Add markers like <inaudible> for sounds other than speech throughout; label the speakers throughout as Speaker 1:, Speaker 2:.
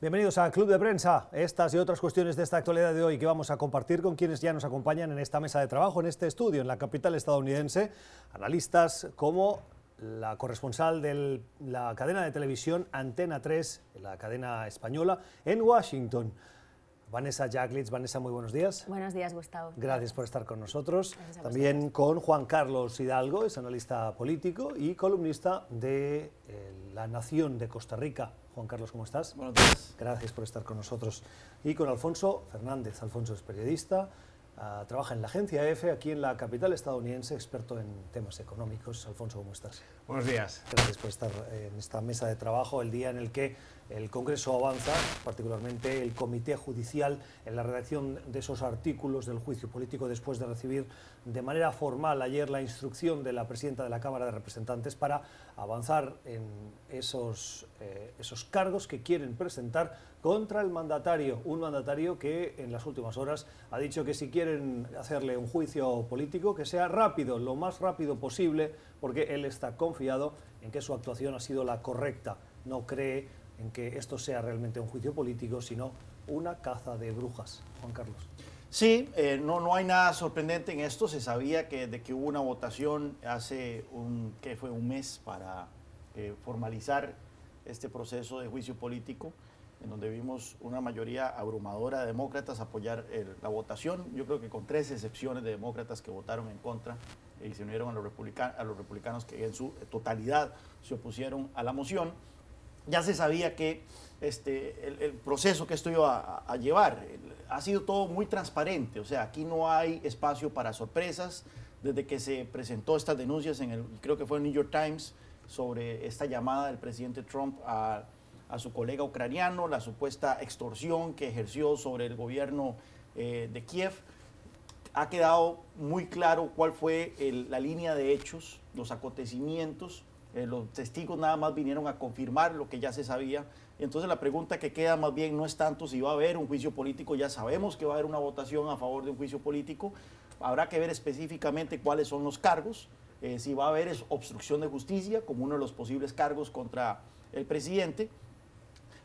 Speaker 1: Bienvenidos a Club de Prensa. Estas y otras cuestiones de esta actualidad de hoy que vamos a compartir con quienes ya nos acompañan en esta mesa de trabajo, en este estudio, en la capital estadounidense. Analistas como la corresponsal de la cadena de televisión Antena 3, la cadena española, en Washington. Vanessa Jacklitz. Vanessa, muy buenos días.
Speaker 2: Buenos días, Gustavo.
Speaker 1: Gracias por estar con nosotros. También con Juan Carlos Hidalgo, es analista político y columnista de eh, La Nación de Costa Rica. Juan Carlos, ¿cómo estás?
Speaker 3: Buenos días.
Speaker 1: Gracias por estar con nosotros. Y con Alfonso Fernández. Alfonso es periodista, ah, trabaja en la agencia EFE aquí en la capital estadounidense, experto en temas económicos. Alfonso, ¿cómo estás?
Speaker 3: Buenos días.
Speaker 1: Gracias por estar en esta mesa de trabajo el día en el que el Congreso avanza, particularmente el Comité Judicial, en la redacción de esos artículos del juicio político después de recibir de manera formal ayer la instrucción de la presidenta de la Cámara de Representantes para avanzar en esos, eh, esos cargos que quieren presentar contra el mandatario, un mandatario que en las últimas horas ha dicho que si quieren hacerle un juicio político, que sea rápido, lo más rápido posible, porque él está confiado en que su actuación ha sido la correcta. No cree en que esto sea realmente un juicio político, sino una caza de brujas. Juan Carlos.
Speaker 3: Sí, eh, no, no hay nada sorprendente en esto. Se sabía que de que hubo una votación hace un, fue un mes para eh, formalizar este proceso de juicio político, en donde vimos una mayoría abrumadora de demócratas apoyar la votación. Yo creo que con tres excepciones de demócratas que votaron en contra y se unieron a los, a los republicanos que en su totalidad se opusieron a la moción ya se sabía que este, el, proceso que esto iba a, llevar ha sido todo muy transparente, o sea, aquí no hay espacio para sorpresas. Desde que se presentó estas denuncias en el, creo que fue el New York Times, sobre esta llamada del presidente Trump a, su colega ucraniano, la supuesta extorsión que ejerció sobre el gobierno eh, de Kiev, ha quedado muy claro cuál fue la línea de hechos, los acontecimientos eh, los testigos nada más vinieron a confirmar lo que ya se sabía. Entonces la pregunta que queda más bien no es tanto si va a haber un juicio político, ya sabemos que va a haber una votación a favor de un juicio político, habrá que ver específicamente cuáles son los cargos, eh, si va a haber obstrucción de justicia como uno de los posibles cargos contra el presidente.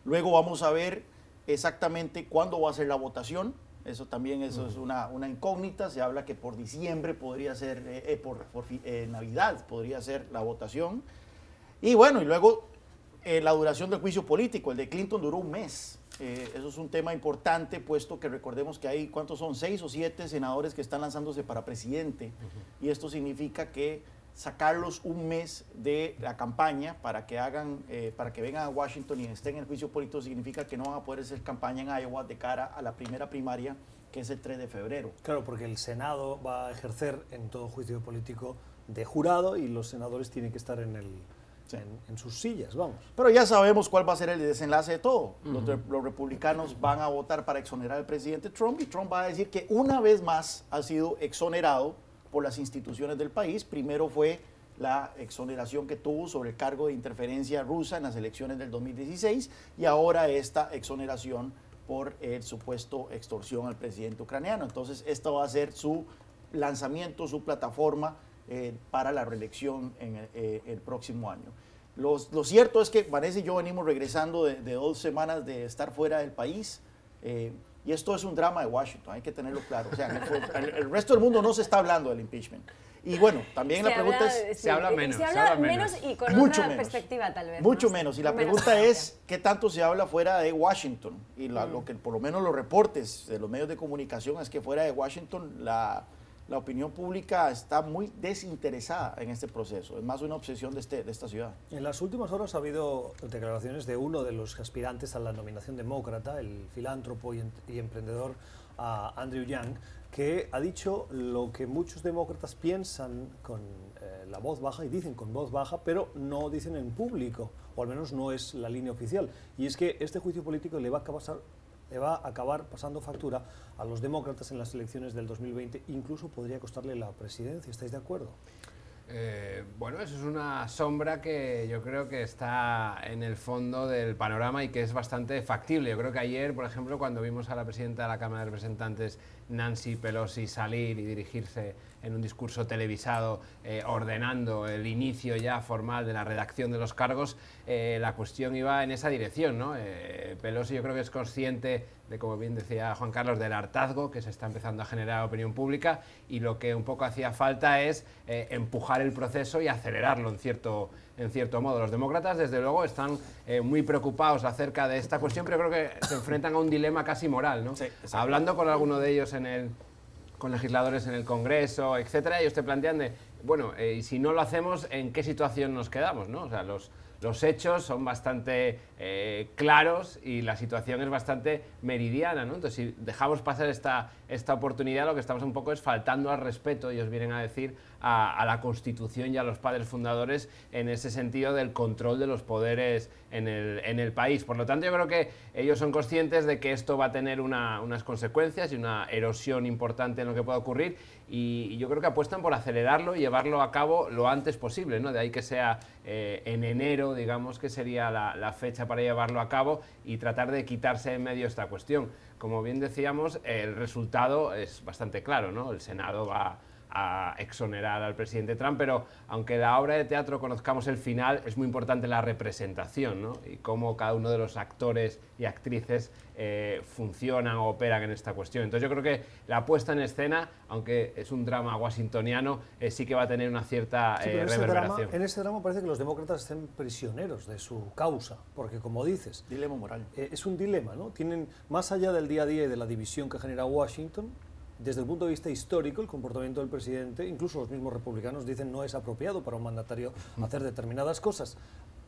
Speaker 3: Luego vamos a ver exactamente cuándo va a ser la votación, eso también eso es una, una, incógnita. Se habla que por diciembre podría ser, eh, por, eh, Navidad podría ser la votación. Y bueno, y luego la duración del juicio político. El de Clinton duró un mes. eso es un tema importante, puesto que recordemos que hay, ¿cuántos son? Seis o siete senadores que están lanzándose para presidente. Y esto significa que sacarlos un mes de la campaña para que hagan, eh, para que vengan a Washington y estén en el juicio político significa que no van a poder hacer campaña en Iowa de cara a la primera primaria que es el 3 de febrero.
Speaker 1: Claro, porque el Senado va a ejercer en todo juicio político de jurado y los senadores tienen que estar en el, En, sus sillas, vamos.
Speaker 3: Pero ya sabemos cuál va a ser el desenlace de todo. los, los, republicanos van a votar para exonerar al presidente Trump y Trump va a decir que una vez más ha sido exonerado por las instituciones del país. Primero fue la exoneración que tuvo sobre el cargo de interferencia rusa en las elecciones del 2016 y ahora esta exoneración por el supuesto extorsión al presidente ucraniano. Entonces, esto va a ser su lanzamiento, su plataforma eh, para la reelección en eh, el próximo año. lo cierto es que Vanessa y yo venimos regresando de, dos semanas de estar fuera del país. Eh, y esto es un drama de Washington, hay que tenerlo claro. O sea, el, resto del mundo no se está hablando del impeachment. Y bueno, también la pregunta es...
Speaker 2: se habla menos. Se habla, menos. y con mucho otra perspectiva tal vez.
Speaker 3: Mucho menos. Y la pregunta es, ¿qué tanto se habla fuera de Washington? Y lo mm. que por lo menos los reportes de los medios de comunicación es que fuera de Washington la la opinión pública está muy desinteresada en este proceso. Es más una obsesión de, este, de esta ciudad.
Speaker 1: En las últimas horas ha habido declaraciones de uno de los aspirantes a la nominación demócrata, el filántropo y, emprendedor Andrew Yang, que ha dicho lo que muchos demócratas piensan con eh, la voz baja y dicen con voz baja, pero no dicen en público, o al menos no es la línea oficial. Y es que este juicio político le va a pasar le va a acabar pasando factura a los demócratas en las elecciones del 2020, incluso podría costarle la presidencia. ¿Estáis de acuerdo?
Speaker 4: Eh, bueno, eso es una sombra que yo creo que está en el fondo del panorama y que es bastante factible. Yo creo que ayer, por ejemplo, cuando vimos a la presidenta de la Cámara de Representantes, Nancy Pelosi, salir y dirigirse en un discurso televisado eh, ordenando el inicio ya formal de la redacción de los cargos, eh, la cuestión iba en esa dirección. ¿no? Eh, Pelosi yo creo que es consciente de, como bien decía Juan Carlos, del hartazgo que se está empezando a generar opinión pública y lo que un poco hacía falta es empujar el proceso y acelerarlo en cierto, en cierto modo. Los demócratas, desde luego, están muy preocupados acerca de esta cuestión, pero creo que se enfrentan a un dilema casi moral. ¿no? Hablando con alguno de ellos en el con legisladores en el Congreso, etcétera, ellos te plantean de, bueno, eh, si no lo hacemos, ¿en qué situación nos quedamos? ¿no? O sea, los, los hechos son bastante eh, claros y la situación es bastante meridiana. ¿no? Entonces, si dejamos pasar esta, esta oportunidad, lo que estamos un poco es faltando al respeto, ellos vienen a decir, a, la Constitución y a los padres fundadores en ese sentido del control de los poderes en el, en el país. Por lo tanto, yo creo que ellos son conscientes de que esto va a tener unas consecuencias y una erosión importante en lo que pueda ocurrir y, yo creo que apuestan por acelerarlo y llevarlo a cabo lo antes posible. ¿no? De ahí que sea eh, en enero, digamos, que sería la, la fecha para llevarlo a cabo y tratar de quitarse en medio esta cuestión. Como bien decíamos, el resultado es bastante claro, ¿no? El Senado va a exonerar al presidente Trump, pero aunque la obra de teatro conozcamos el final, es muy importante la representación ¿no? y cómo cada uno de los actores y actrices eh, funcionan o operan en esta cuestión. Entonces yo creo que la puesta en escena, aunque es un drama washingtoniano, eh, sí que va a tener una cierta eh, reverberación.
Speaker 1: en ese drama parece que los demócratas estén prisioneros de su causa, porque como dices...
Speaker 3: Dilema moral.
Speaker 1: es un dilema, ¿no? Tienen, más allá del día a día y de la división que genera Washington, desde el punto de vista histórico, el comportamiento del presidente, incluso los mismos republicanos dicen no es apropiado para un mandatario hacer determinadas cosas.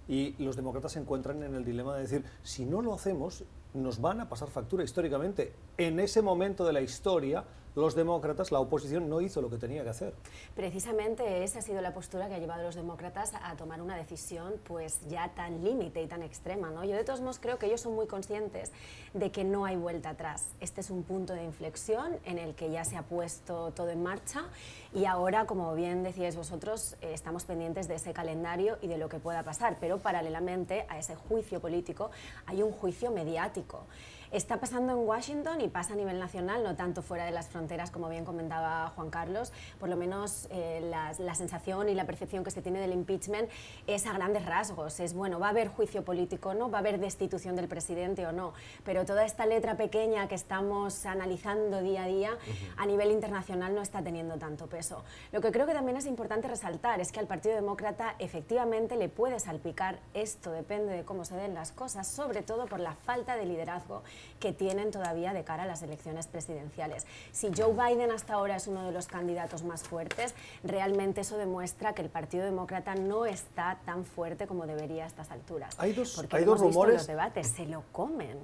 Speaker 1: Y los demócratas se encuentran en el dilema de decir, si no lo hacemos, nos van a pasar factura históricamente. En ese momento de la historia, los demócratas, la oposición no hizo lo que tenía que hacer.
Speaker 2: Precisamente esa ha sido la postura que ha llevado a los demócratas a tomar una decisión pues ya tan límite y tan extrema. ¿no? Yo de todos modos creo que ellos son muy conscientes de que no hay vuelta atrás. Este es un punto de inflexión en el que ya se ha puesto todo en marcha y ahora, como bien decíais vosotros, eh, estamos pendientes de ese calendario y de lo que pueda pasar, pero paralelamente a ese juicio político hay un juicio mediático. 거. Está pasando en Washington y pasa a nivel nacional, no tanto fuera de las fronteras, como bien comentaba Juan Carlos. Por lo menos eh, la, sensación y la percepción que se tiene del impeachment es a grandes rasgos. Es, bueno, va a haber juicio político, ¿no? Va a haber destitución del presidente o no. Pero toda esta letra pequeña que estamos analizando día a día, a nivel internacional no está teniendo tanto peso. Lo que creo que también es importante resaltar es que al Partido Demócrata efectivamente le puede salpicar esto, depende de cómo se den las cosas, sobre todo por la falta de liderazgo que tienen todavía de cara a las elecciones presidenciales. Si Joe Biden hasta ahora es uno de los candidatos más fuertes, realmente eso demuestra que el Partido Demócrata no está tan fuerte como debería a estas alturas.
Speaker 1: Hay dos, hay dos rumores.
Speaker 2: los debates se lo comen.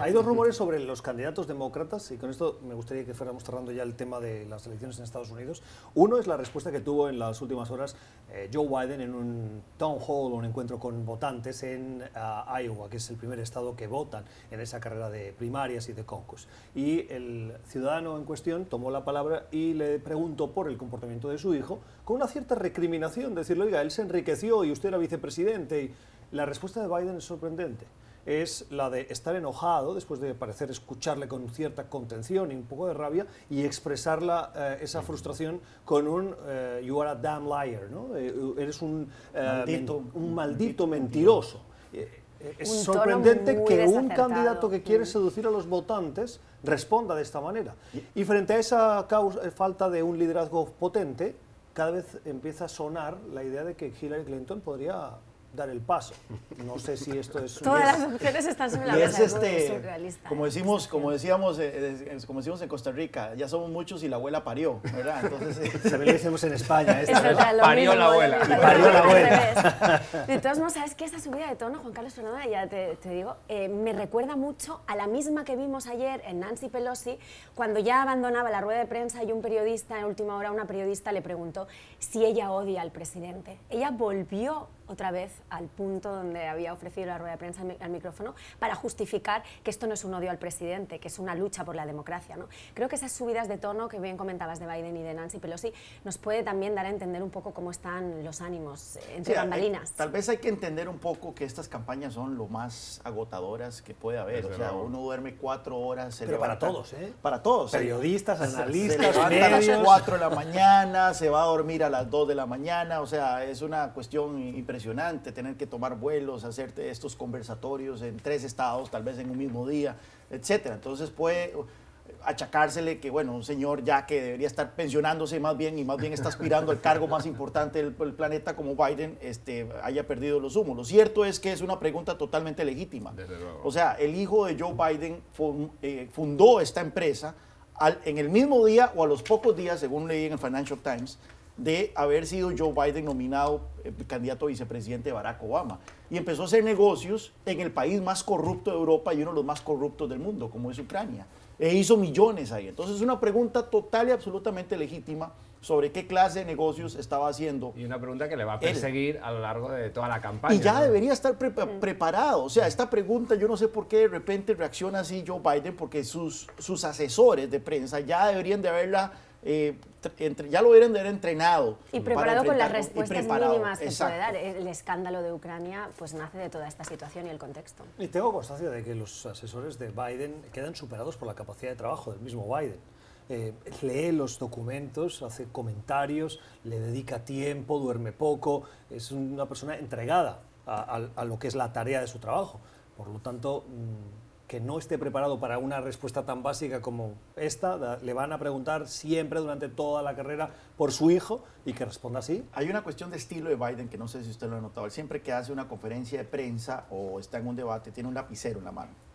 Speaker 1: hay dos rumores sobre los candidatos demócratas y con esto me gustaría que fuéramos cerrando ya el tema de las elecciones en Estados Unidos. Uno es la respuesta que tuvo en las últimas horas eh, Joe Biden en un town hall, un encuentro con votantes en ah, Iowa, que es el primer estado que votan en esa carrera de primarias y de concos. Y el ciudadano en cuestión tomó la palabra y le preguntó por el comportamiento de su hijo, con una cierta recriminación, decirle, oiga, él se enriqueció y usted era vicepresidente. Y la respuesta de Biden es sorprendente es la de estar enojado, después de parecer escucharle con cierta contención y un poco de rabia, y expresarla eh, esa frustración con un eh, you are a damn liar, ¿no? Eh, eres un maldito, un maldito mentiroso. Es sorprendente que un candidato que quiere seducir a los votantes responda de esta manera. Y frente a esa falta de un liderazgo potente, cada vez empieza a sonar la idea de que Hillary Clinton podría dar el paso. No sé si esto es...
Speaker 2: Todas las mujeres están sobre la mesa, es este,
Speaker 3: Como decimos, como decíamos, eh, eh, como decimos en Costa Rica, ya somos muchos y la abuela parió, ¿verdad?
Speaker 1: Entonces, también lo decimos en España.
Speaker 4: parió la abuela.
Speaker 1: parió la abuela.
Speaker 2: De todos modos, ¿sabes qué? Esta subida de tono, Juan Carlos Fernanda, ya te, te digo, eh, me recuerda mucho a la misma que vimos ayer en Nancy Pelosi, cuando ya abandonaba la rueda de prensa y un periodista, en última hora, una periodista le preguntó si ella odia al presidente. Ella volvió otra vez al punto donde había ofrecido la rueda de prensa al, micrófono para justificar que esto no es un odio al presidente, que es una lucha por la democracia. ¿no? Creo que esas subidas de tono que bien comentabas de Biden y de Nancy Pelosi nos puede también dar a entender un poco cómo están los ánimos entre bambalinas.
Speaker 3: tal vez hay que entender un poco que estas campañas son lo más agotadoras que puede haber. o sea, uno duerme cuatro horas.
Speaker 1: Pero para todos, ¿eh?
Speaker 3: Para todos.
Speaker 1: Periodistas, analistas,
Speaker 3: se a las 4 de la mañana, se va a dormir a las 2 de la mañana. O sea, es una cuestión impresionante tener que tomar vuelos, hacerte estos conversatorios en tres estados, tal vez en un mismo día, etcétera. Entonces puede achacársele que, bueno, un señor ya que debería estar pensionándose más bien y más bien está aspirando al cargo más importante del, planeta como Biden, este, haya perdido los humos. Lo cierto es que es una pregunta totalmente legítima. O sea, el hijo de Joe Biden eh, fundó esta empresa en el mismo día o a los pocos días, según leí en el Financial Times, de haber sido Joe Biden nominado eh, candidato a vicepresidente de Barack Obama. Y empezó a hacer negocios en el país más corrupto de Europa y uno de los más corruptos del mundo, como es Ucrania. E hizo millones ahí. Entonces es una pregunta total y absolutamente legítima sobre qué clase de negocios estaba haciendo.
Speaker 4: Y una pregunta que le va a perseguir a lo largo de toda la campaña.
Speaker 3: Y ya debería estar preparado. O sea, esta pregunta yo no sé por qué de repente reacciona así Joe Biden, porque sus, sus asesores de prensa ya deberían de haberla eh, ya lo hubieran de haber entrenado.
Speaker 2: Y preparado con las respuestas mínimas que puede dar. El escándalo de Ucrania pues nace de toda esta situación y el contexto.
Speaker 1: Y tengo constancia de que los asesores de Biden quedan superados por la capacidad de trabajo del mismo Biden. Eh, lee los documentos, hace comentarios, le dedica tiempo, duerme poco, es una persona entregada a, lo que es la tarea de su trabajo. Por lo tanto, mm, que no esté preparado para una respuesta tan básica como esta, le van a preguntar siempre durante toda la carrera por su hijo y que responda así.
Speaker 3: Hay una cuestión de estilo de Biden que no sé si usted lo ha notado. siempre que hace una conferencia de prensa o está en un debate, tiene un lapicero en la mano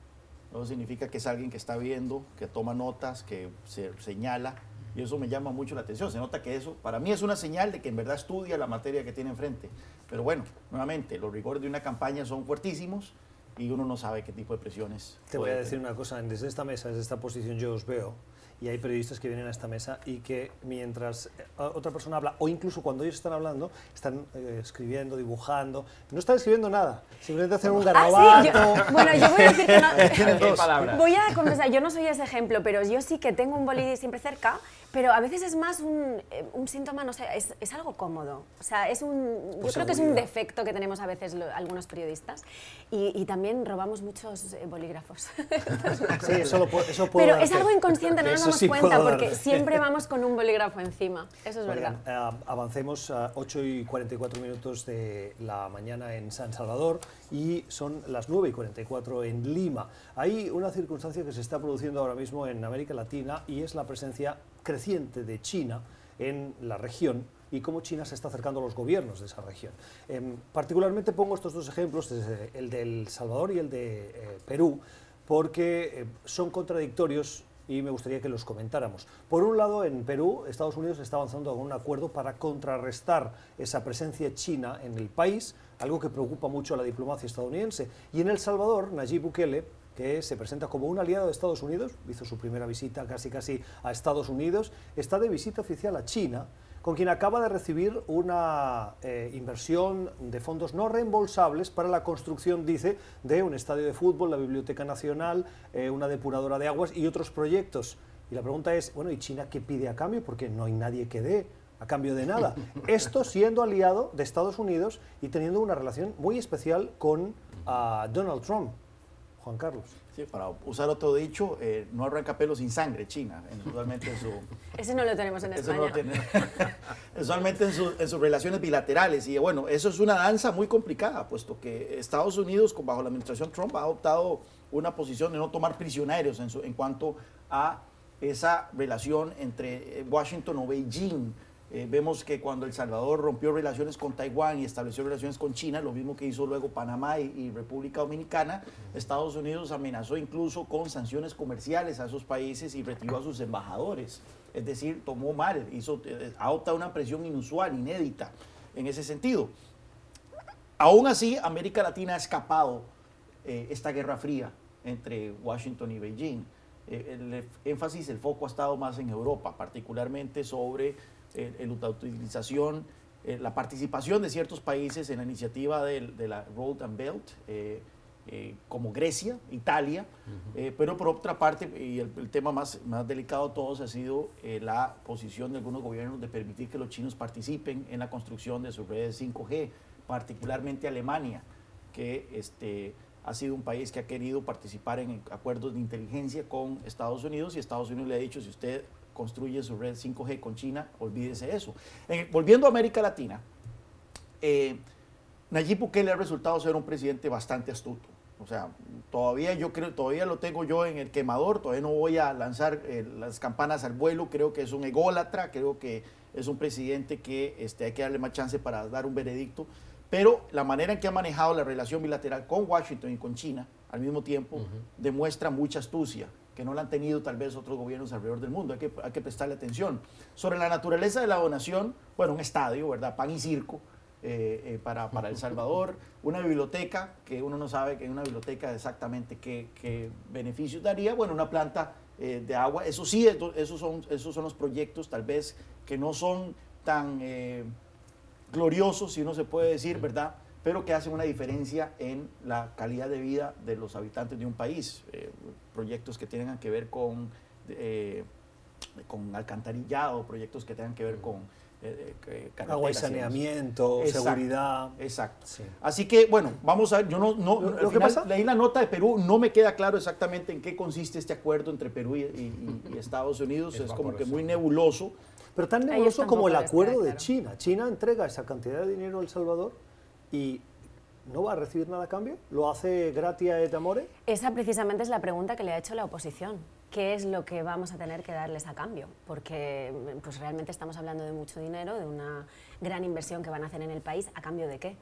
Speaker 3: eso significa que es alguien que está viendo, que toma notas, que se señala. Y eso me llama mucho la atención. Se nota que eso, para mí, es una señal de que en verdad estudia la materia que tiene enfrente. Pero bueno, nuevamente, los rigores de una campaña son fuertísimos y uno no sabe qué tipo de presiones.
Speaker 1: Te voy a decir una cosa, desde esta mesa, desde esta posición yo os veo y hay periodistas que vienen a esta mesa y que mientras eh, otra persona habla, o incluso cuando ellos están hablando, están eh, escribiendo, dibujando, no están escribiendo nada, simplemente hacen un garabato.
Speaker 2: Ah, bueno, yo voy a decir que no, <laughs> voy a confesar, yo no soy ese ejemplo, pero yo sí que tengo un boli siempre cerca pero a veces es más un, eh, un síntoma, no sé, es, es, algo cómodo. O sea, es un, yo creo que es un defecto que tenemos a veces algunos periodistas. Y, y, también robamos muchos eh, bolígrafos. <laughs>
Speaker 1: sí, eso, lo, eso puedo
Speaker 2: Pero es algo inconsciente, no nos damos cuenta, porque siempre <laughs> vamos con un bolígrafo encima. Eso es verdad.
Speaker 1: Eh, avancemos a 8 y 44 minutos de la mañana en San Salvador y son las 9 y 44 en Lima. Hay una circunstancia que se está produciendo ahora mismo en América Latina y es la presencia creciente de China en la región y cómo China se está acercando a los gobiernos de esa región. Em, particularmente pongo estos dos ejemplos, el del Salvador y el de eh, Perú, porque eh, son contradictorios y me gustaría que los comentáramos. Por un lado, en Perú, Estados Unidos está avanzando con un acuerdo para contrarrestar esa presencia china en el país, algo que preocupa mucho a la diplomacia estadounidense. Y en El Salvador, Nayib Bukele que se presenta como un aliado de Estados Unidos, hizo su primera visita casi casi a Estados Unidos, está de visita oficial a China, con quien acaba de recibir una eh, inversión de fondos no reembolsables para la construcción, dice, de un estadio de fútbol, la Biblioteca Nacional, eh, una depuradora de aguas y otros proyectos. Y la pregunta es, bueno, ¿y China qué pide a cambio? Porque no hay nadie que dé a cambio de nada. <laughs> Esto siendo aliado de Estados Unidos y teniendo una relación muy especial con ah, Donald Trump. Juan Carlos.
Speaker 3: Sí, para usar otro dicho, eh, no arranca pelo sin sangre China,
Speaker 2: usualmente en su... <laughs> Ese no lo tenemos en España.
Speaker 3: No <laughs> usualmente en, en, sus relaciones bilaterales. Y bueno, eso es una danza muy complicada, puesto que Estados Unidos, bajo la administración Trump, ha adoptado una posición de no tomar prisioneros en, su, en cuanto a esa relación entre eh, Washington o Beijing eh, vemos que cuando El Salvador rompió relaciones con Taiwán y estableció relaciones con China, lo mismo que hizo luego Panamá y, República Dominicana, Estados Unidos amenazó incluso con sanciones comerciales a esos países y retiró a sus embajadores. Es decir, tomó mal, hizo, eh, adopta una presión inusual, inédita en ese sentido. Aún así, América Latina ha escapado eh, esta guerra fría entre Washington y Beijing. el énfasis, el foco ha estado más en Europa, particularmente sobre la utilización eh, la participación de ciertos países en la iniciativa de, de la Road and Belt, eh, eh, como Grecia, Italia, pero por otra parte, y el, el, tema más, más delicado de todos ha sido la posición de algunos gobiernos de permitir que los chinos participen en la construcción de sus redes 5G, particularmente Alemania, que este, ha sido un país que ha querido participar en acuerdos de inteligencia con Estados Unidos y Estados Unidos le ha dicho, si usted construye su red 5G con China, olvídese eso. volviendo a América Latina, eh, Nayib Bukele ha resultado ser un presidente bastante astuto. O sea, todavía yo creo, todavía lo tengo yo en el quemador, todavía no voy a lanzar eh, las campanas al vuelo, creo que es un ególatra, creo que es un presidente que este, hay que darle más chance para dar un veredicto, pero la manera en que ha manejado la relación bilateral con Washington y con China al mismo tiempo demuestra mucha astucia que no la han tenido tal vez otros gobiernos alrededor del mundo. Hay que, hay que prestarle atención. Sobre la naturaleza de la donación, bueno, un estadio, ¿verdad? Pan y circo eh, eh, para, para, El Salvador, una biblioteca, que uno no sabe que es una biblioteca exactamente qué, beneficios daría, bueno, una planta eh, de agua, eso sí, esos son, esos son los proyectos tal vez que no son tan gloriosos, si uno se puede decir, ¿verdad? pero que hacen una diferencia en la calidad de vida de los habitantes de un país. Proyectos que tengan que ver con, eh, con alcantarillado, proyectos que tengan que ver con
Speaker 1: eh, agua y saneamiento, seguridad.
Speaker 3: Exacto. Así que, bueno, vamos a ver, yo no, no ¿Lo, que pasa? leí la nota de Perú, no me queda claro exactamente en qué consiste este acuerdo entre Perú y, Estados Unidos, es, como que muy nebuloso.
Speaker 1: Pero tan nebuloso como el acuerdo de China. China entrega esa cantidad de dinero a El Salvador y no va a recibir nada a cambio? ¿Lo hace gratia et amore?
Speaker 2: Esa precisamente es la pregunta que le ha hecho la oposición. ¿Qué es lo que vamos a tener que darles a cambio? Porque pues realmente estamos hablando de mucho dinero, de una gran inversión que van a hacer en el país, ¿a cambio de qué?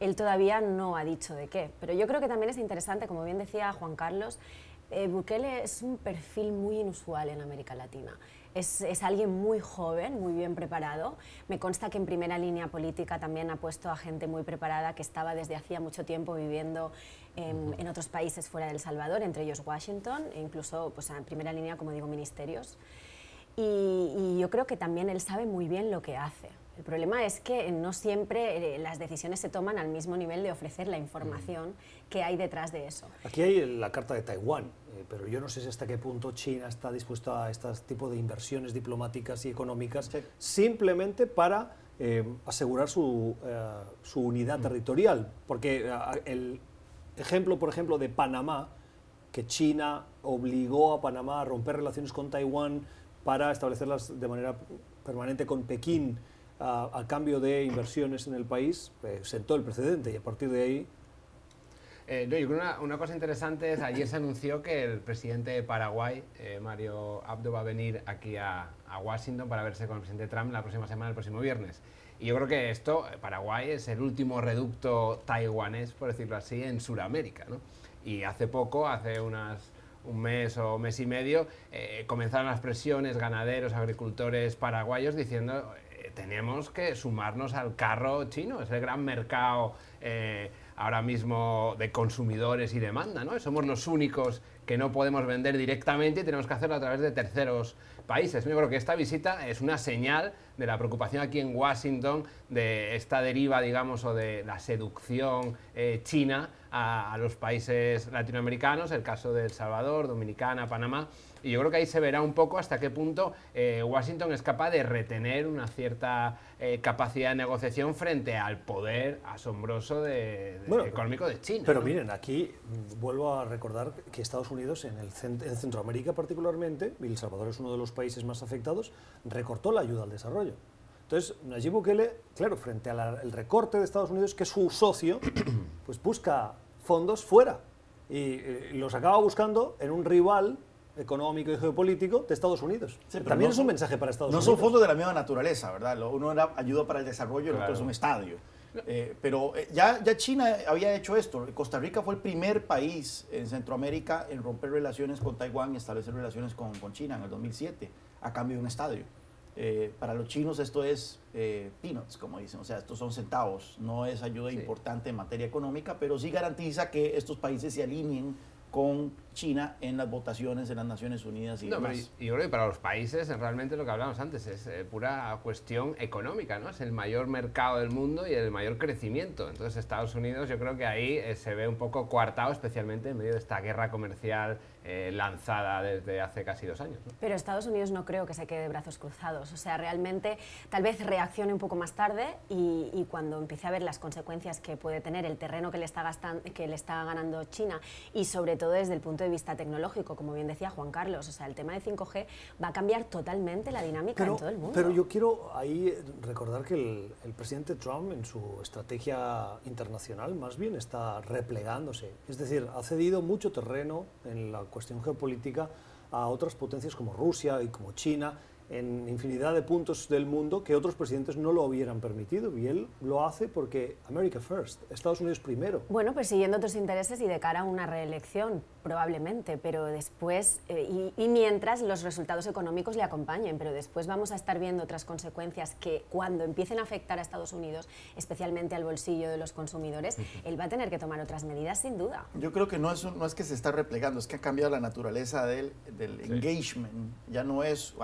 Speaker 2: Él todavía no ha dicho de qué, pero yo creo que también es interesante, como bien decía Juan Carlos, eh, Bukele es un perfil muy inusual en América Latina. Es, alguien muy joven, muy bien preparado. Me consta que en primera línea política también ha puesto a gente muy preparada que estaba desde hacía mucho tiempo viviendo en, otros países fuera del Salvador, entre ellos Washington, e incluso pues, en primera línea, como digo, ministerios. y yo creo que también él sabe muy bien lo que hace. El problema es que no siempre eh, las decisiones se toman al mismo nivel de ofrecer la información que hay detrás de eso.
Speaker 1: Aquí hay la carta de Taiwán, eh, pero yo no sé hasta qué punto China está dispuesta a este tipo de inversiones diplomáticas y económicas simplemente para eh, asegurar su, su unidad territorial. Porque el ejemplo, por ejemplo, de Panamá, que China obligó a Panamá a romper relaciones con Taiwán para establecerlas de manera permanente con Pekín a, cambio de inversiones en el país, eh, sentó el precedente y a partir de ahí...
Speaker 4: Eh, yo creo una, una, cosa interesante es, ayer se anunció que el presidente de Paraguay, eh, Mario Abdo, va a venir aquí a, a, Washington para verse con el presidente Trump la próxima semana, el próximo viernes. Y yo creo que esto, Paraguay es el último reducto taiwanés, por decirlo así, en Sudamérica. ¿no? Y hace poco, hace unas un mes o mes y medio, comenzaron las presiones ganaderos, agricultores paraguayos diciendo tenemos que sumarnos al carro chino, es el gran mercado eh, ahora mismo de consumidores y demanda, ¿no? Somos los únicos que no podemos vender directamente y tenemos que hacerlo a través de terceros países. Yo creo que esta visita es una señal de la preocupación aquí en Washington de esta deriva, digamos, o de la seducción eh, china a, a, los países latinoamericanos, el caso de El Salvador, Dominicana, Panamá. Y yo creo que ahí se verá un poco hasta qué punto eh, Washington es capaz de retener una cierta eh, capacidad de negociación frente al poder asombroso de, económico de China.
Speaker 1: Pero miren, aquí vuelvo a recordar que Estados Unidos, en, el, en Centroamérica particularmente, y El Salvador es uno de los países más afectados, recortó la ayuda al desarrollo. Entonces, Nayib Bukele, claro, frente al recorte de Estados Unidos, que es su socio, pues busca fondos fuera y eh, los acaba buscando en un rival económico y geopolítico de Estados Unidos. También es un mensaje para Estados Unidos.
Speaker 3: No son fondos de la misma naturaleza, ¿verdad? Uno era ayuda para el desarrollo y el otro es un estadio. Eh, pero eh, ya, ya China había hecho esto. Costa Rica fue el primer país en Centroamérica en romper relaciones con Taiwán y establecer relaciones con, con China en el 2007 a cambio de un estadio. Eh, para los chinos esto es peanuts, como dicen, o sea, estos son centavos, no es ayuda importante en materia económica, pero sí garantiza que estos países se alineen con China en las votaciones de las Naciones Unidas y
Speaker 4: no,
Speaker 3: demás.
Speaker 4: Y, yo creo que para los países realmente lo que hablábamos antes es eh, pura cuestión económica, ¿no? Es el mayor mercado del mundo y el mayor crecimiento. Entonces Estados Unidos yo creo que ahí eh, se ve un poco coartado, especialmente en medio de esta guerra comercial eh, lanzada desde hace casi dos años.
Speaker 2: Pero Estados Unidos no creo que se quede de brazos cruzados. O sea, realmente tal vez reaccione un poco más tarde y, cuando empiece a ver las consecuencias que puede tener el terreno que le, está gastando, que le está ganando China y sobre todo desde el punto de vista tecnológico, como bien decía Juan Carlos, o sea, el tema de 5G va a cambiar totalmente la dinámica en todo el mundo.
Speaker 1: Pero yo quiero ahí recordar que el, el presidente Trump en su estrategia internacional más bien está replegándose. Es decir, ha cedido mucho terreno en la cuestión geopolítica a otras potencias como Rusia y como China en infinidad de puntos del mundo que otros presidentes no lo hubieran permitido. Y él lo hace porque America First, Estados Unidos primero.
Speaker 2: Bueno, persiguiendo otros intereses y de cara a una reelección, probablemente, pero después, eh, y, mientras los resultados económicos le acompañen, pero después vamos a estar viendo otras consecuencias que cuando empiecen a afectar a Estados Unidos, especialmente al bolsillo de los consumidores, él va a tener que tomar otras medidas sin duda.
Speaker 3: Yo creo que no es, no es que se está replegando, es que ha cambiado la naturaleza del, del engagement. Ya no es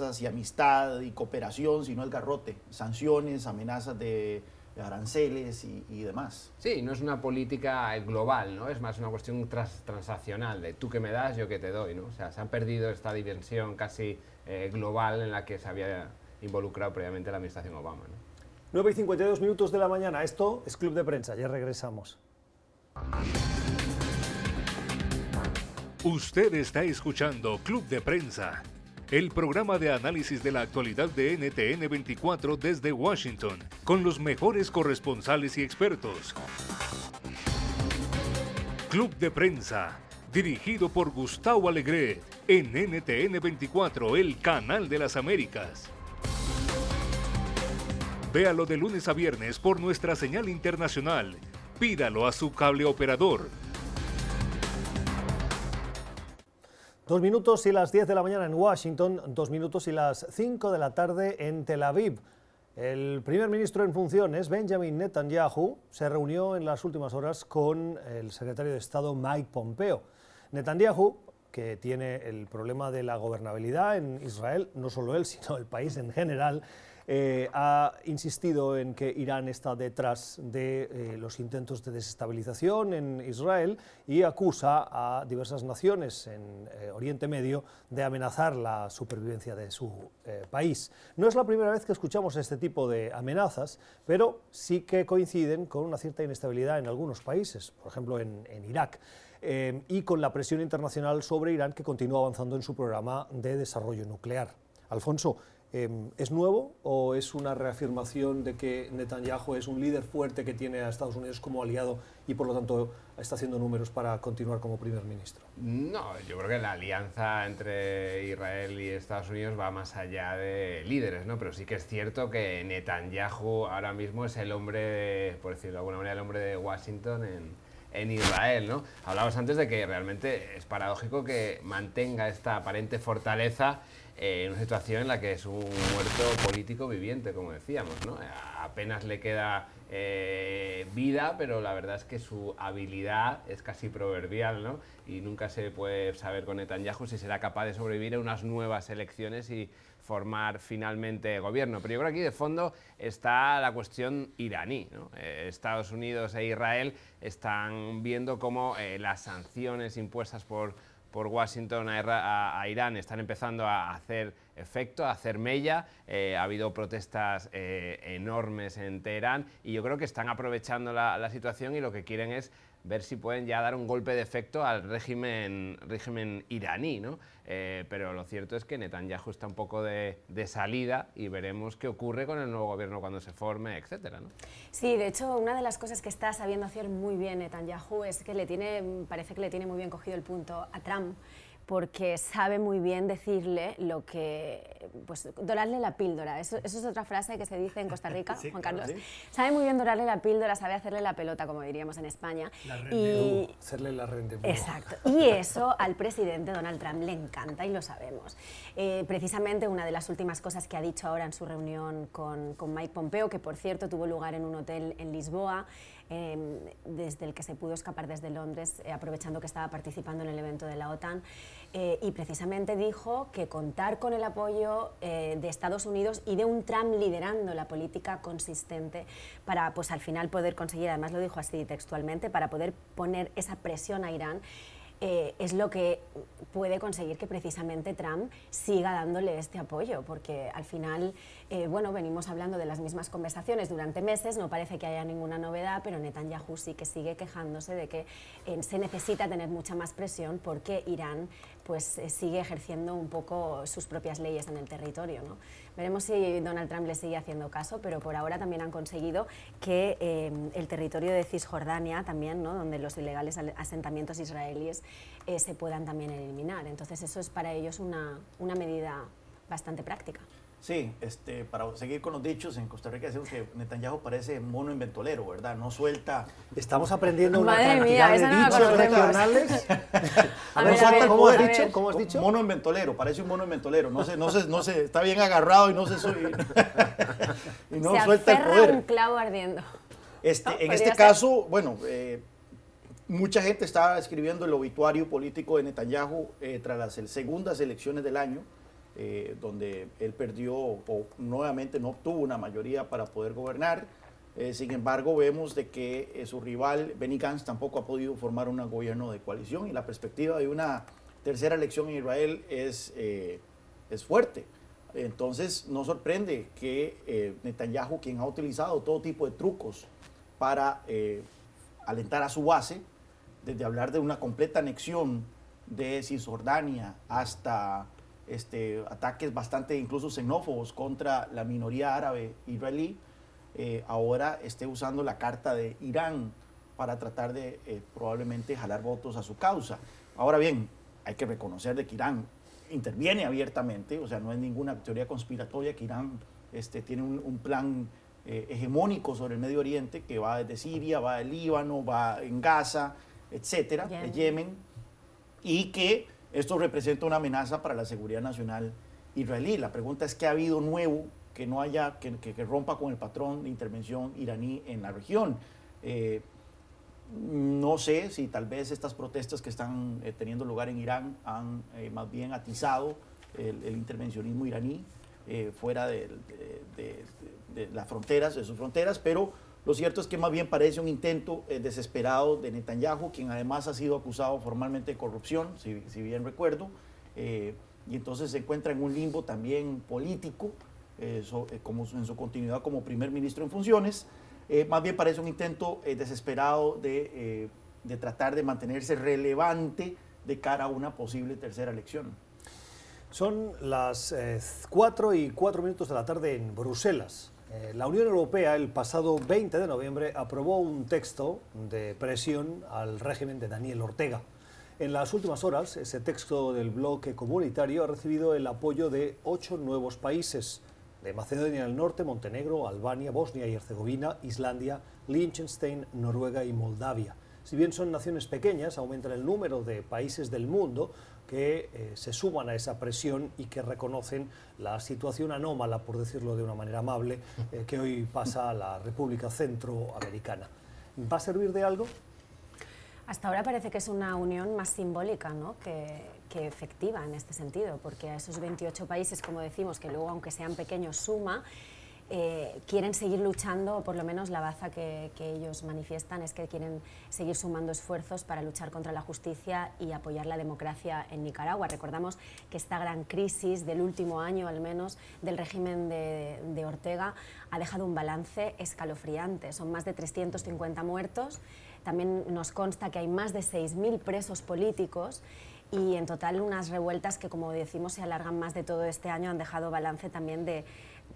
Speaker 3: alianzas y amistad y cooperación, sino el garrote, sanciones, amenazas de aranceles y, demás.
Speaker 4: Sí, no es una política global, ¿no? Es más una cuestión transaccional, de tú que me das, yo que te doy, ¿no? O sea, se han perdido esta dimensión casi eh, global en la que se había involucrado previamente la administración Obama, ¿no?
Speaker 1: 9 y 52 minutos de la mañana. Esto es Club de Prensa. Ya regresamos.
Speaker 5: Usted está escuchando Club de Prensa el programa de análisis de la actualidad de NTN 24 desde Washington, con los mejores corresponsales y expertos. Club de Prensa, dirigido por Gustavo Alegre, en NTN 24, el canal de las Américas. Véalo de lunes a viernes por nuestra señal internacional. Pídalo a su cable operador
Speaker 1: Dos minutos y las 10 de la mañana en Washington, dos minutos y las 5 de la tarde en Tel Aviv. El primer ministro en funciones, Benjamin Netanyahu, se reunió en las últimas horas con el secretario de Estado Mike Pompeo. Netanyahu, que tiene el problema de la gobernabilidad en Israel, no solo él, sino el país en general, eh, ha insistido en que Irán está detrás de eh, los intentos de desestabilización en Israel y acusa a diversas naciones en eh, Oriente Medio de amenazar la supervivencia de su país. No es la primera vez que escuchamos este tipo de amenazas, pero sí que coinciden con una cierta inestabilidad en algunos países, por ejemplo en, Irak. y con la presión internacional sobre Irán que continúa avanzando en su programa de desarrollo nuclear. Alfonso, ¿Es nuevo o es una reafirmación de que Netanyahu es un líder fuerte que tiene a Estados Unidos como aliado y por lo tanto está haciendo números para continuar como primer ministro?
Speaker 4: No, yo creo que la alianza entre Israel y Estados Unidos va más allá de líderes, ¿no? Pero sí que es cierto que Netanyahu ahora mismo es el hombre, por decirlo de alguna manera, el hombre de Washington en, en Israel, ¿no? Hablabas antes de que realmente es paradójico que mantenga esta aparente fortaleza en una situación en la que es un muerto político viviente, como decíamos. ¿no? Apenas le queda eh, vida, pero la verdad es que su habilidad es casi proverbial ¿no? y nunca se puede saber con Netanyahu si será capaz de sobrevivir a unas nuevas elecciones y formar finalmente gobierno. Pero yo creo que aquí de fondo está la cuestión iraní. Eh, Estados Unidos e Israel están viendo cómo eh, las sanciones impuestas por por Washington a, Irán están empezando a hacer efecto, a hacer mella. Eh, ha habido protestas eh, enormes en Teherán y yo creo que están aprovechando la situación y lo que quieren es ver si pueden ya dar un golpe de efecto al régimen, iraní, ¿no? Eh, pero lo cierto es que Netanyahu está un poco de, salida y veremos qué ocurre con el nuevo gobierno cuando se forme, etcétera, ¿no?
Speaker 2: Sí, de hecho, una de las cosas que está sabiendo hacer muy bien Netanyahu es que le tiene, parece que le tiene muy bien cogido el punto a Trump porque sabe muy bien decirle lo que, pues dorarle la píldora. Eso, es otra frase que se dice en Costa Rica, <laughs> Juan Carlos. Sabe muy bien dorarle la píldora, sabe hacerle la pelota, como diríamos en España.
Speaker 1: y hacerle la rende.
Speaker 2: Exacto. Y <laughs> eso al presidente Donald Trump le encanta y lo sabemos. Eh, precisamente una de las últimas cosas que ha dicho ahora en su reunión con, con Mike Pompeo, que por cierto tuvo lugar en un hotel en Lisboa, em, desde el que se pudo escapar desde Londres, eh, aprovechando que estaba participando en el evento de la OTAN. Eh, y precisamente dijo que contar con el apoyo de Estados Unidos y de un Trump liderando la política consistente para, pues al final poder conseguir, además lo dijo así textualmente, para poder poner esa presión a Irán eh, es lo que puede conseguir que precisamente Trump siga dándole este apoyo, porque al final, eh, bueno, venimos hablando de las mismas conversaciones durante meses, no parece que haya ninguna novedad, pero Netanyahu sí que sigue quejándose de que eh, se necesita tener mucha más presión porque Irán pues sigue ejerciendo un poco sus propias leyes en el territorio. ¿no? Veremos si Donald Trump le sigue haciendo caso, pero por ahora también han conseguido que eh, el territorio de Cisjordania, también, ¿no? donde los ilegales asentamientos israelíes eh, se puedan también eliminar. Entonces eso es para ellos una, una medida bastante práctica.
Speaker 3: Sí, este, para seguir con los dichos, en Costa Rica decimos que Netanyahu parece mono inventolero, ¿verdad? No suelta.
Speaker 1: Estamos aprendiendo una cantidad de dichos regionales. <laughs>
Speaker 3: a ver, a ¿cómo, has dicho? ¿Cómo has dicho? Mono inventolero, parece un mono inventolero. No sé, no sé, no sé, está bien agarrado y no se <laughs>
Speaker 2: y no suelta el poder. un clavo ardiendo.
Speaker 3: Este, en este caso, bueno, eh, mucha gente está escribiendo el obituario político de Netanyahu eh, tras las segundas elecciones del año eh, donde él perdió o nuevamente no obtuvo una mayoría para poder gobernar. Eh, sin embargo, vemos de que eh, su rival Benny Gantz tampoco ha podido formar un gobierno de coalición y la perspectiva de una tercera elección en Israel es, es fuerte. Entonces, no sorprende que Netanyahu, quien ha utilizado todo tipo de trucos para alentar a su base, desde hablar de una completa anexión de Cisjordania hasta este, ataques bastante incluso xenófobos contra la minoría árabe israelí, eh, ahora esté usando la carta de Irán para tratar de eh, probablemente jalar votos a su causa. Ahora bien, hay que reconocer de que Irán interviene abiertamente, o sea, no es ninguna teoría conspiratoria que Irán este, tiene un, plan eh, hegemónico sobre el Medio Oriente que va desde Siria, va del Líbano, va en Gaza, etcétera, de Yemen, y que esto representa una amenaza para la seguridad nacional israelí. La pregunta es qué ha habido nuevo que no haya, que, rompa con el patrón de intervención iraní en la región. Eh, no sé si tal vez estas protestas que están eh, teniendo lugar en Irán han eh, más bien atizado el, intervencionismo iraní fuera de, de, las fronteras, de sus fronteras, pero lo cierto es que más bien parece un intento eh, desesperado de Netanyahu, quien además ha sido acusado formalmente de corrupción, si, bien recuerdo, eh, y entonces se encuentra en un limbo también político, eh, como en su continuidad como primer ministro en funciones. más bien parece un intento desesperado de, de tratar de mantenerse relevante de cara a una posible tercera elección.
Speaker 1: Son las 4 y 4 minutos de la tarde en Bruselas. Eh, la Unión Europea el pasado 20 de noviembre aprobó un texto de presión al régimen de Daniel Ortega. En las últimas horas, ese texto del bloque comunitario ha recibido el apoyo de ocho nuevos países, de Macedonia del Norte, Montenegro, Albania, Bosnia y Herzegovina, Islandia, Liechtenstein, Noruega y Moldavia. Si bien son naciones pequeñas, aumentan el número de países del mundo que eh, se suman a esa presión y que reconocen la situación anómala, por decirlo de una manera amable, eh, que hoy pasa a la República Centroamericana. ¿Va a servir de algo?
Speaker 2: Hasta ahora parece que es una unión más simbólica ¿no? que, que, efectiva en este sentido, porque a esos 28 países, como decimos, que luego, aunque sean pequeños, suma, eh, quieren seguir luchando, o por lo menos la baza que, ellos manifiestan es que quieren seguir sumando esfuerzos para luchar contra la justicia y apoyar la democracia en Nicaragua. Recordamos que esta gran crisis del último año, al menos, del régimen de, de Ortega ha dejado un balance escalofriante. Son más de 350 muertos. También nos consta que hay más de 6.000 presos políticos y en total unas revueltas que, como decimos, se alargan más de todo este año, han dejado balance también de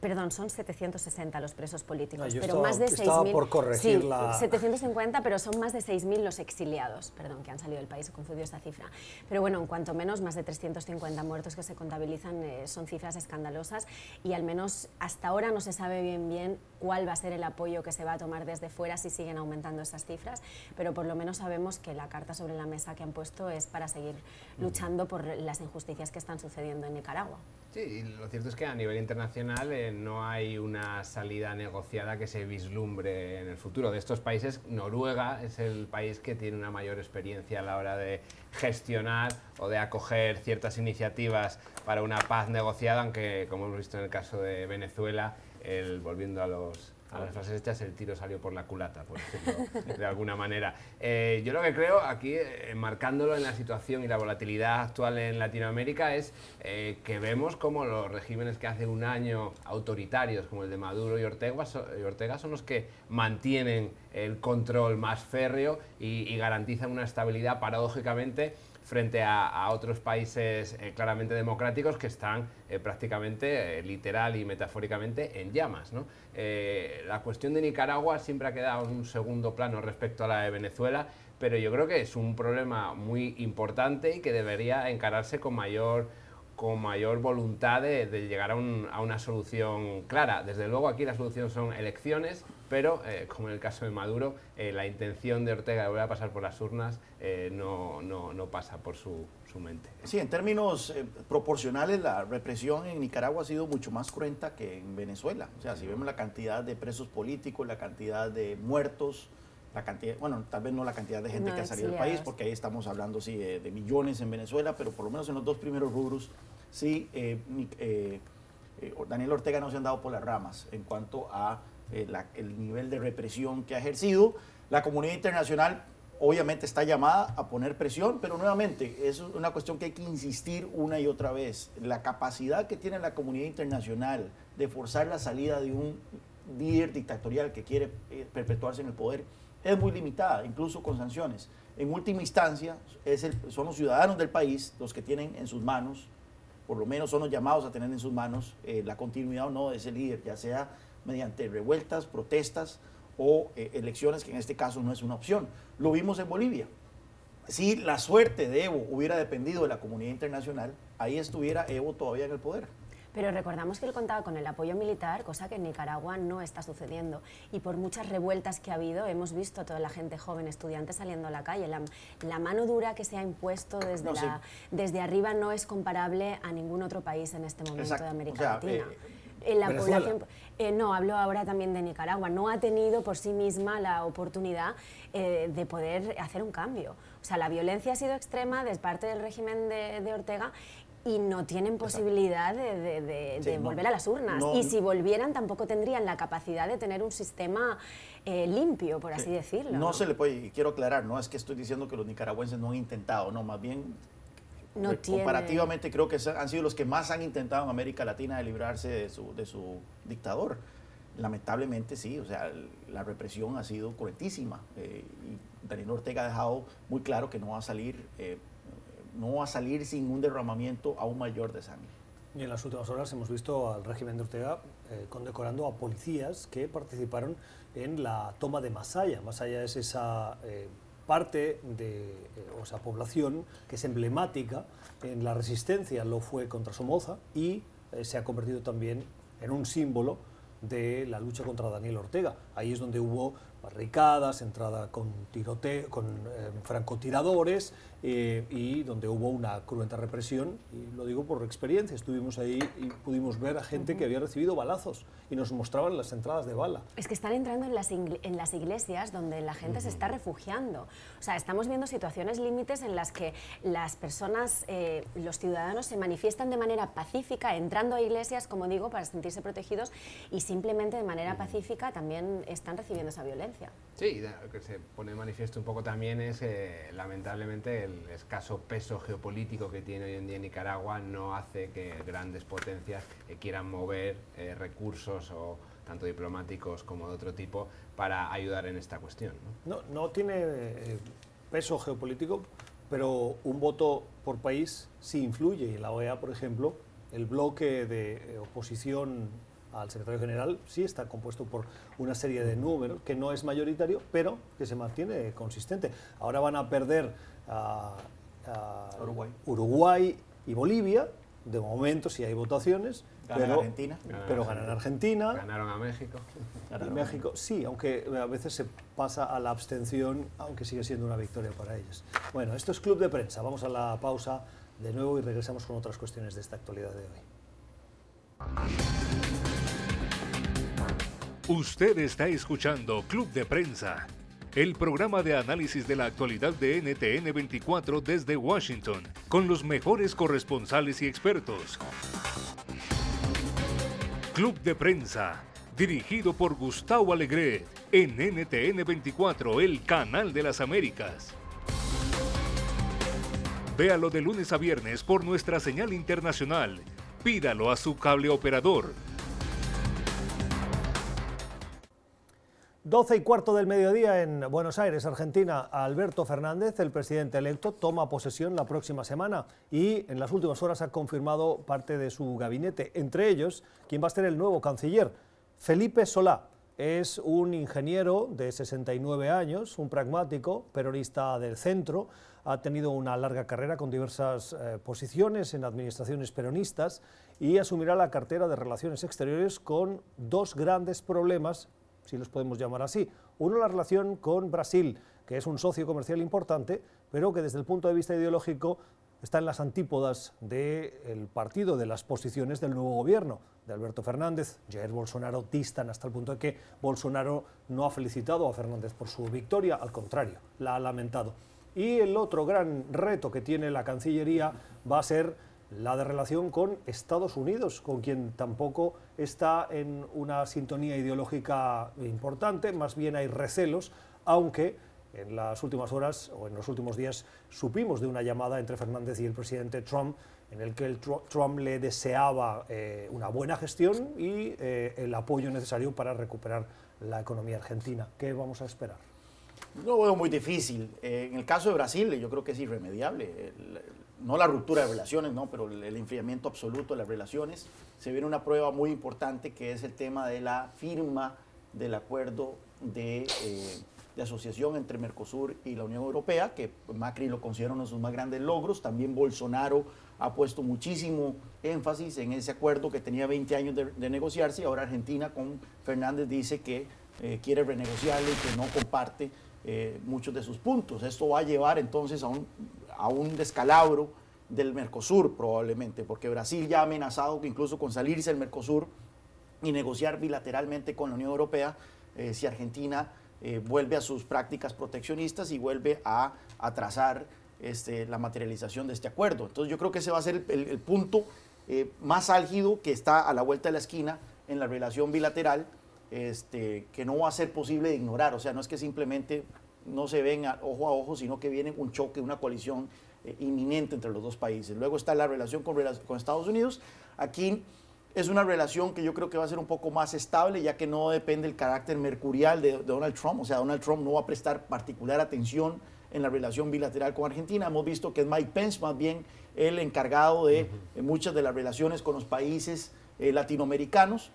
Speaker 2: Perdón, son 760 los presos políticos, pero más de 6.000.
Speaker 1: por corregir
Speaker 2: sí, 750, pero son más de 6.000 los exiliados, perdón, que han salido del país, he confundido esta cifra. Pero bueno, en cuanto menos, más de 350 muertos que se contabilizan eh, son cifras escandalosas y al menos hasta ahora no se sabe bien bien cuál va a ser el apoyo que se va a tomar desde fuera si siguen aumentando esas cifras, pero por lo menos sabemos que la carta sobre la mesa que han puesto es para seguir luchando por las injusticias que están sucediendo en Nicaragua.
Speaker 4: Sí, y lo cierto es que a nivel internacional eh, no hay una salida negociada que se vislumbre en el futuro. De estos países, Noruega es el país que tiene una mayor experiencia a la hora de gestionar o de acoger ciertas iniciativas para una paz negociada, aunque como hemos visto en el caso de Venezuela, el, volviendo a los a las frases hechas el tiro salió por la culata, por decirlo <laughs> de alguna manera. Eh, yo lo que creo aquí, eh, enmarcándolo en la situación y la volatilidad actual en Latinoamérica, es eh, que vemos como los regímenes que hace un año autoritarios, como el de Maduro y Ortega, y Ortega son los que mantienen el control más férreo y, y garantizan una estabilidad paradójicamente frente a, otros países eh, claramente democráticos que están eh, prácticamente, eh, literal y metafóricamente, en llamas. la cuestión de Nicaragua siempre ha quedado en un segundo plano respecto a la de Venezuela, pero yo creo que es un problema muy importante y que debería encararse con mayor con mayor voluntad de, llegar a, una solución clara. Desde luego aquí la solución son elecciones, pero como en el caso de Maduro, la intención de Ortega de volver a pasar por las urnas eh, no, no, no, pasa por su, su, mente.
Speaker 3: Sí, en términos eh, proporcionales, la represión en Nicaragua ha sido mucho más cruenta que en Venezuela. O sea, si vemos la cantidad de presos políticos, la cantidad de muertos, la cantidad, bueno, tal vez no la cantidad de gente que ha salido del país, porque ahí estamos hablando sí, de, millones en Venezuela, pero por lo menos en los dos primeros rubros, sí, eh, Daniel Ortega no se han dado por las ramas en cuanto a el nivel de represión que ha ejercido. La comunidad internacional obviamente está llamada a poner presión, pero nuevamente es una cuestión que hay que insistir una y otra vez. La capacidad que tiene la comunidad internacional de forzar la salida de un líder dictatorial que quiere eh, perpetuarse en el poder es muy limitada, incluso con sanciones. En última instancia, es son los ciudadanos del país los que tienen en sus manos, por lo menos son los llamados a tener en sus manos eh, la continuidad o no de ese líder, ya sea mediante revueltas, protestas o eh, elecciones, que en este caso no es una opción. Lo vimos en Bolivia. Si la suerte de Evo hubiera dependido de la comunidad internacional, ahí estuviera Evo todavía en el poder.
Speaker 2: Pero recordamos que él contaba con el apoyo militar, cosa que en Nicaragua no está sucediendo. Y por muchas revueltas que ha habido, hemos visto a toda la gente joven, estudiantes saliendo a la calle. La, mano dura que se ha impuesto desde, la, desde arriba no es comparable a ningún otro país en este momento de América Latina. Eh, la población, eh, no, hablo ahora también de Nicaragua, no ha tenido por sí misma la oportunidad eh, de poder hacer un cambio. O sea, la violencia ha sido extrema de parte del régimen de, Ortega y no tienen posibilidad de, volver a las urnas. y si volvieran tampoco tendrían la capacidad de tener un sistema eh, limpio, por así decirlo.
Speaker 3: No, se le puede, quiero aclarar, no es que estoy diciendo que los nicaragüenses no han intentado, no, más bien no comparativamente creo que han sido los que más han intentado en América Latina de librarse de su, de su dictador. Lamentablemente sí, o sea, la represión ha sido cruentísima eh, y Daniel Ortega ha dejado muy claro que no va a salir, eh, no va a salir sin un derramamiento aún mayor de sangre.
Speaker 1: Y en las últimas horas hemos visto al régimen de Ortega eh, condecorando a policías que participaron en la toma de Masaya. Masaya es esa parte de eh, esa población que es emblemática en la resistencia, lo fue contra Somoza y eh, se ha convertido también en un símbolo de la lucha contra Daniel Ortega. Ahí es donde hubo barricadas, entrada con, tirote con eh, francotiradores eh, y donde hubo una cruenta represión. Y lo digo por experiencia, estuvimos ahí y pudimos ver a gente que había recibido balazos y nos mostraban las entradas de bala.
Speaker 2: Es que están entrando en las, en las iglesias donde la gente se está refugiando. O sea, estamos viendo situaciones límites en las que las personas, eh, los ciudadanos se manifiestan de manera pacífica, entrando a iglesias, como digo, para sentirse protegidos y simplemente de manera pacífica también están recibiendo esa violencia.
Speaker 4: Sí, lo que se pone manifiesto un poco también es, eh, lamentablemente, el escaso peso geopolítico que tiene hoy en día Nicaragua no hace que grandes potencias eh, quieran mover eh, recursos o tanto diplomáticos como de otro tipo para ayudar en esta cuestión.
Speaker 1: No, no, tiene peso geopolítico, pero un voto por país sí influye. En la OEA, por ejemplo, el bloque de oposición al secretario general sí está compuesto por una serie de números que no es mayoritario, pero que se mantiene consistente. Ahora van a perder a,
Speaker 3: Uruguay.
Speaker 1: Uruguay y Bolivia, de momento si hay votaciones, pero,
Speaker 3: Argentina.
Speaker 1: pero ganan Argentina.
Speaker 4: Ganaron a México.
Speaker 1: Y México, sí, aunque a veces se pasa a la abstención, aunque sigue siendo una victoria para ellos. Bueno, esto es Club de Prensa. Vamos a la pausa de nuevo y regresamos con otras cuestiones de esta actualidad de hoy.
Speaker 5: Usted está escuchando Club de Prensa, el programa de análisis de la actualidad de NTN 24 desde Washington, con los mejores corresponsales y expertos. Club de Prensa, dirigido por Gustavo Alegre, en NTN 24, el canal de las Américas. Véalo de lunes a viernes por nuestra señal internacional. Pídalo a su cable operador
Speaker 1: 12 y cuarto del mediodía en Buenos Aires, Argentina. Alberto Fernández, el presidente electo, toma posesión la próxima semana y en las últimas horas ha confirmado parte de su gabinete. Entre ellos, quien va a ser el nuevo canciller, Felipe Solá. Es un ingeniero de 69 años, un pragmático, peronista del centro. Ha tenido una larga carrera con diversas eh, posiciones en administraciones peronistas y asumirá la cartera de Relaciones Exteriores con dos grandes problemas si los podemos llamar así. Uno, la relación con Brasil, que es un socio comercial importante, pero que desde el punto de vista ideológico está en las antípodas del partido, de las posiciones del nuevo gobierno, de Alberto Fernández. Jair Bolsonaro distan hasta el punto de que Bolsonaro no ha felicitado a Fernández por su victoria, al contrario, la ha lamentado. Y el otro gran reto que tiene la Cancillería va a ser la de relación con Estados Unidos, con quien tampoco está en una sintonía ideológica importante, más bien hay recelos, aunque en las últimas horas o en los últimos días supimos de una llamada entre Fernández y el presidente Trump en el que el Trump le deseaba eh, una buena gestión y eh, el apoyo necesario para recuperar la economía argentina. ¿Qué vamos a esperar?
Speaker 3: No veo muy difícil. Eh, en el caso de Brasil, yo creo que es irremediable no la ruptura de relaciones, ¿no? pero el, enfriamiento absoluto de las relaciones. Se viene una prueba muy importante que es el tema de la firma del acuerdo de, eh, de, asociación entre Mercosur y la Unión Europea, que Macri lo considera uno de sus más grandes logros. También Bolsonaro ha puesto muchísimo énfasis en ese acuerdo que tenía 20 años de, negociarse ahora Argentina con Fernández dice que eh, quiere renegociarlo y que no comparte eh, muchos de sus puntos. Esto va a llevar entonces a un a un descalabro del Mercosur probablemente, porque Brasil ya ha amenazado que incluso con salirse del Mercosur y negociar bilateralmente con la Unión Europea eh, si Argentina eh, vuelve a sus prácticas proteccionistas y vuelve a atrasar este, la materialización de este acuerdo. Entonces yo creo que ese va a ser el, punto eh, más álgido que está a la vuelta de la esquina en la relación bilateral, este, que no va a ser posible de ignorar. O sea, no es que simplemente no se ven ojo a ojo, sino que viene un choque, una coalición eh, inminente entre los dos países. Luego está la relación con, con, Estados Unidos. Aquí es una relación que yo creo que va a ser un poco más estable, ya que no depende el carácter mercurial de, Donald Trump. O sea, Donald Trump no va a prestar particular atención en la relación bilateral con Argentina. Hemos visto que es Mike Pence más bien el encargado de muchas de las relaciones con los países eh, latinoamericanos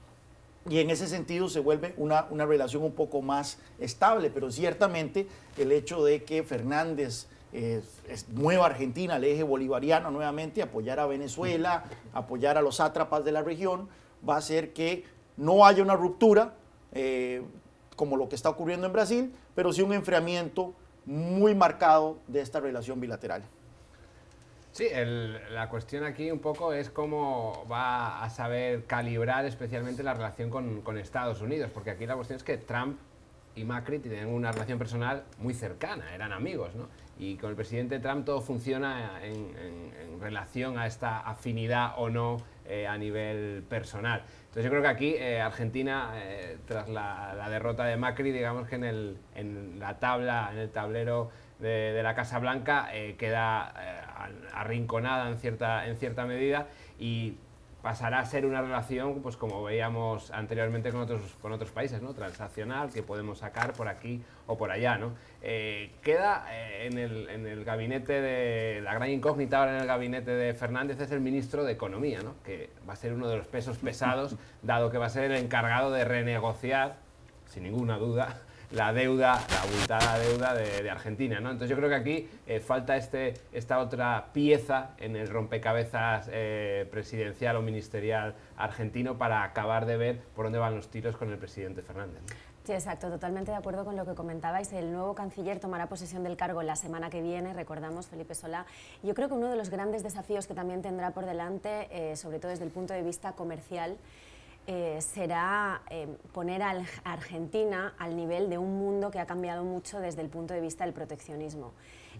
Speaker 3: y en ese sentido se vuelve una, una, relación un poco más estable, pero ciertamente el hecho de que Fernández eh, es, mueva Argentina al eje bolivariano nuevamente, apoyar a Venezuela, apoyar a los sátrapas de la región, va a hacer que no haya una ruptura eh, como lo que está ocurriendo en Brasil, pero sí un enfriamiento muy marcado de esta relación bilateral.
Speaker 4: Sí, la cuestión aquí un poco es cómo va a saber calibrar especialmente la relación con, Estados Unidos, porque aquí la cuestión es que Trump y Macri tienen una relación personal muy cercana, eran amigos, ¿no? Y con el presidente Trump todo funciona en, relación a esta afinidad o no eh, a nivel personal. Entonces yo creo que aquí eh, Argentina, eh, tras la, derrota de Macri, digamos que en, el, en la tabla, en el tablero de, la Casa Blanca eh, queda eh, arrinconada en cierta, en cierta medida y pasará a ser una relación, pues como veíamos anteriormente con otros, con otros países, ¿no? transaccional, que podemos sacar por aquí o por allá. ¿no? Eh, queda en, el, en, el, gabinete de, la gran incógnita ahora en el gabinete de Fernández es el ministro de Economía, ¿no? que va a ser uno de los pesos pesados, <laughs> dado que va a ser el encargado de renegociar, sin ninguna duda, la deuda, la abultada deuda de, Argentina. ¿no? Entonces yo creo que aquí eh, falta este, esta otra pieza en el rompecabezas eh, presidencial o ministerial argentino para acabar de ver por dónde van los tiros con el presidente Fernández.
Speaker 2: Sí, exacto, totalmente de acuerdo con lo que comentabais. El nuevo canciller tomará posesión del cargo la semana que viene, recordamos, Felipe Solá. Yo creo que uno de los grandes desafíos que también tendrá por delante, eh, sobre todo desde el punto de vista comercial, eh, será eh, poner a Argentina al nivel de un mundo que ha cambiado mucho desde el punto de vista del proteccionismo.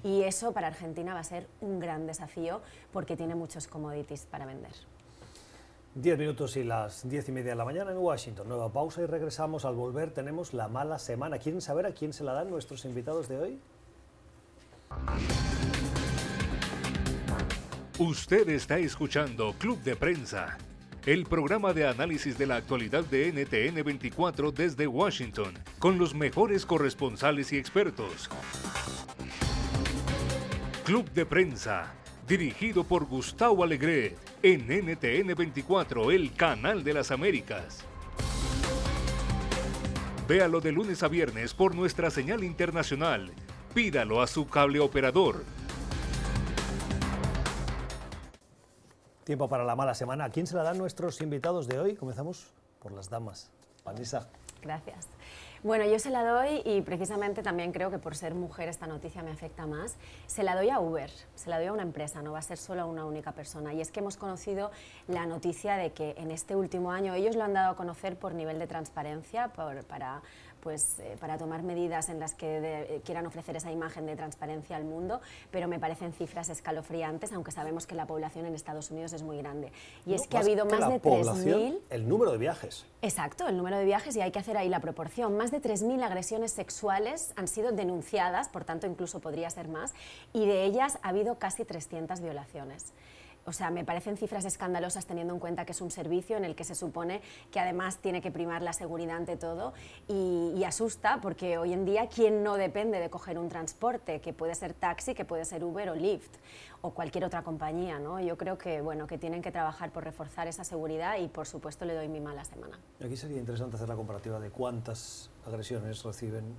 Speaker 2: Y eso para Argentina va a ser un gran desafío porque tiene muchos commodities para vender.
Speaker 1: Diez minutos y las diez y media de la mañana en Washington. Nueva pausa y regresamos. Al volver tenemos la mala semana. ¿Quieren saber a quién se la dan nuestros invitados de hoy?
Speaker 5: Usted está escuchando Club de Prensa el programa de análisis de la actualidad de NTN 24 desde Washington, con los mejores corresponsales y expertos. Club de Prensa, dirigido por Gustavo Alegret, en NTN 24, el canal de las Américas. Véalo de lunes a viernes por nuestra señal internacional. Pídalo a su cable operador
Speaker 1: Tiempo para la mala semana. ¿A quién se la dan nuestros invitados de hoy? Comenzamos por las damas. Vanessa.
Speaker 2: Gracias. Bueno, yo se la doy y precisamente también creo que por ser mujer esta noticia me afecta más. Se la doy a Uber, se la doy a una empresa, no va a ser solo a una única persona. Y es que hemos conocido la noticia de que en este último año ellos lo han dado a conocer por nivel de transparencia, por, para pues, eh, para tomar medidas en las que eh, quieran ofrecer esa imagen de transparencia al mundo, pero me parecen cifras escalofriantes, aunque sabemos que la población en Estados Unidos es muy grande. Y es que ha habido más de 3.000...
Speaker 1: El número de viajes.
Speaker 2: Exacto, el número de viajes y hay que hacer ahí la proporción. Más de 3.000 agresiones sexuales han sido denunciadas, por tanto incluso podría ser más, y de ellas ha habido casi 300 violaciones. O sea, me parecen cifras escandalosas teniendo en cuenta que es un servicio en el que se supone que además tiene que primar la seguridad ante todo y, asusta porque hoy en día quién no depende de coger un transporte, que puede ser taxi, que puede ser Uber o Lyft o cualquier otra compañía, ¿no? Yo creo que, bueno, que tienen que trabajar por reforzar esa seguridad y por supuesto le doy mi mala semana.
Speaker 1: Aquí sería interesante hacer la comparativa de cuántas agresiones reciben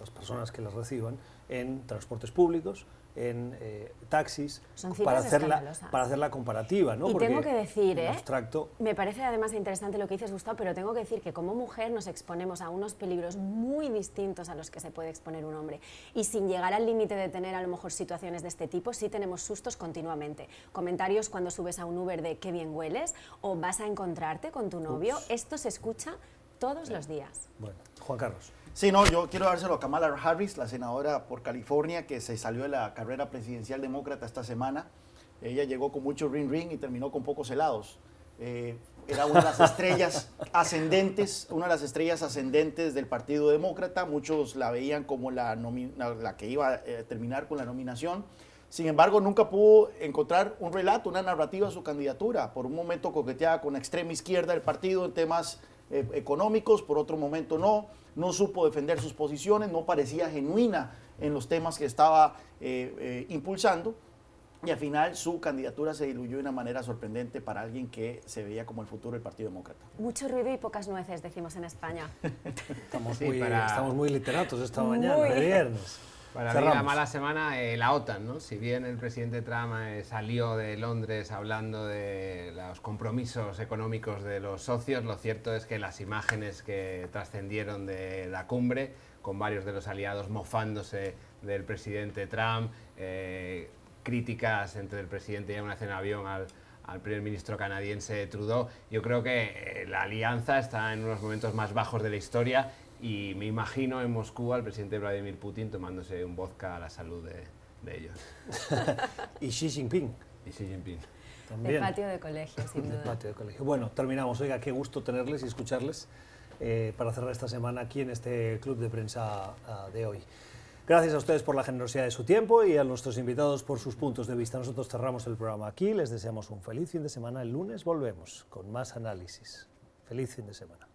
Speaker 1: las personas que las reciban en transportes públicos, en eh, taxis para hacer, la, para hacer la comparativa. ¿no?
Speaker 2: Y tengo que decir, ¿eh?
Speaker 1: abstracto...
Speaker 2: me parece además interesante lo que dices, Gustavo, pero tengo que decir que como mujer nos exponemos a unos peligros muy distintos a los que se puede exponer un hombre. Y sin llegar al límite de tener a lo mejor situaciones de este tipo, sí tenemos sustos continuamente. Comentarios cuando subes a un Uber de qué bien hueles o vas a encontrarte con tu novio. Esto se escucha todos los días.
Speaker 1: Bueno, Juan Carlos.
Speaker 3: Sí, no, yo quiero dárselo a Kamala Harris, la senadora por California, que se salió de la carrera presidencial demócrata esta semana. Ella llegó con mucho ring ring y terminó con pocos helados. Eh, era una de las estrellas <laughs> ascendentes, una de las estrellas ascendentes del Partido Demócrata. Muchos la veían como la, la que iba a eh, terminar con la nominación. Sin embargo, nunca pudo encontrar un relato, una narrativa a su candidatura. Por un momento coqueteaba con la extrema izquierda del partido en temas eh, económicos, por otro momento no, no supo defender sus posiciones, no parecía genuina en los temas que estaba eh, eh, impulsando y al final su candidatura se diluyó de una manera sorprendente para alguien que se veía como el futuro del Partido Demócrata.
Speaker 2: Mucho ruido y pocas nueces, decimos en España.
Speaker 1: estamos, muy, estamos muy literatos esta mañana, de viernes.
Speaker 4: Para mí la mala semana, eh, la OTAN, ¿no? Si bien el presidente Trump eh, salió de Londres hablando de los compromisos económicos de los socios, lo cierto es que las imágenes que trascendieron de la cumbre, con varios de los aliados mofándose del presidente Trump, eh, críticas entre el presidente y una cena de avión al, al primer ministro canadiense Trudeau, yo creo que la alianza está en unos momentos más bajos de la historia y me imagino en Moscú al presidente Vladimir Putin tomándose un vodka a la salud de, ellos. <laughs>
Speaker 1: y Xi Jinping.
Speaker 4: Y Xi Jinping.
Speaker 2: También. De patio de colegio, sin duda.
Speaker 1: patio de colegio. Bueno, terminamos. Oiga, qué gusto tenerles y escucharles eh, para cerrar esta semana aquí en este club de prensa ah, de hoy. Gracias a ustedes por la generosidad de su tiempo y a nuestros invitados por sus puntos de vista. Nosotros cerramos el programa aquí. Les deseamos un feliz fin de semana. El lunes volvemos con más análisis. Feliz fin de semana.